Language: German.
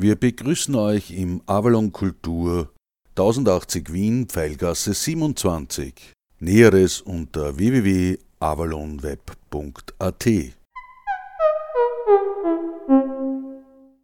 Wir begrüßen euch im Avalon Kultur 1080 Wien, Pfeilgasse 27. Näheres unter www.avalonweb.at.